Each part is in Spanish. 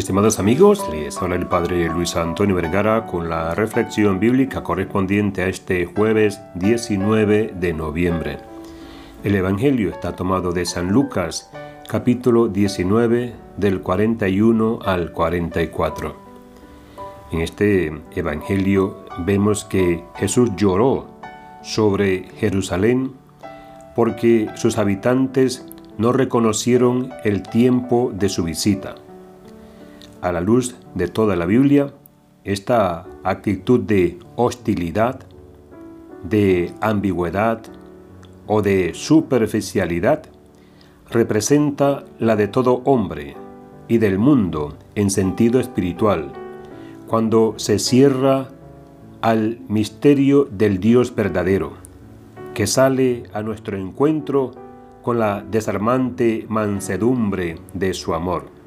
Estimados amigos, les habla el Padre Luis Antonio Vergara con la reflexión bíblica correspondiente a este jueves 19 de noviembre. El Evangelio está tomado de San Lucas, capítulo 19, del 41 al 44. En este Evangelio vemos que Jesús lloró sobre Jerusalén porque sus habitantes no reconocieron el tiempo de su visita a la luz de toda la Biblia, esta actitud de hostilidad, de ambigüedad o de superficialidad representa la de todo hombre y del mundo en sentido espiritual, cuando se cierra al misterio del Dios verdadero, que sale a nuestro encuentro con la desarmante mansedumbre de su amor.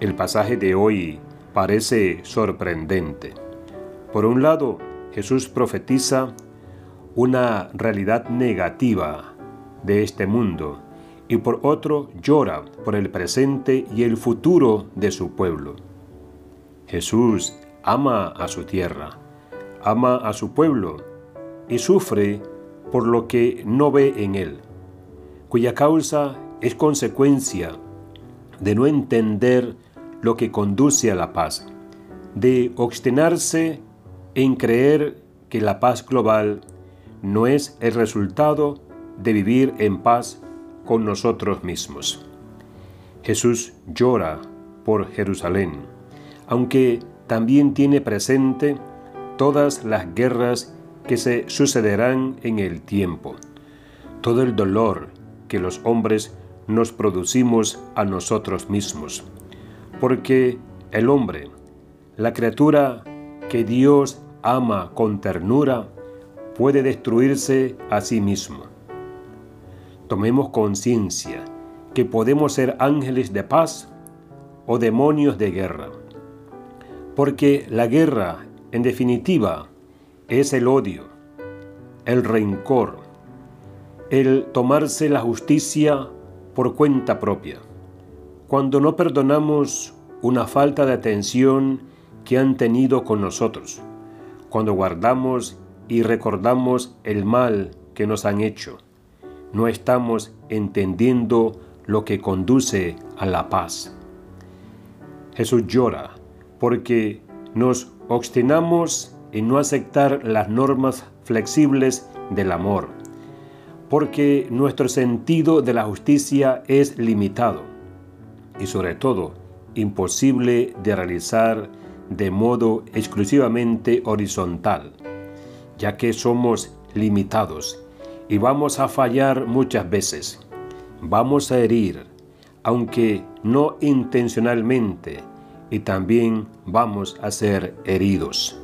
El pasaje de hoy parece sorprendente. Por un lado, Jesús profetiza una realidad negativa de este mundo y por otro llora por el presente y el futuro de su pueblo. Jesús ama a su tierra, ama a su pueblo y sufre por lo que no ve en él, cuya causa es consecuencia de no entender lo que conduce a la paz, de obstinarse en creer que la paz global no es el resultado de vivir en paz con nosotros mismos. Jesús llora por Jerusalén, aunque también tiene presente todas las guerras que se sucederán en el tiempo, todo el dolor que los hombres nos producimos a nosotros mismos porque el hombre, la criatura que Dios ama con ternura, puede destruirse a sí mismo. Tomemos conciencia que podemos ser ángeles de paz o demonios de guerra, porque la guerra, en definitiva, es el odio, el rencor, el tomarse la justicia por cuenta propia cuando no perdonamos una falta de atención que han tenido con nosotros, cuando guardamos y recordamos el mal que nos han hecho, no estamos entendiendo lo que conduce a la paz. Jesús llora porque nos obstinamos en no aceptar las normas flexibles del amor, porque nuestro sentido de la justicia es limitado y sobre todo imposible de realizar de modo exclusivamente horizontal, ya que somos limitados y vamos a fallar muchas veces. Vamos a herir, aunque no intencionalmente, y también vamos a ser heridos.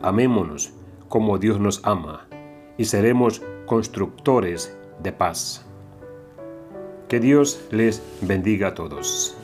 Amémonos como Dios nos ama y seremos constructores de paz. Que Dios les bendiga a todos.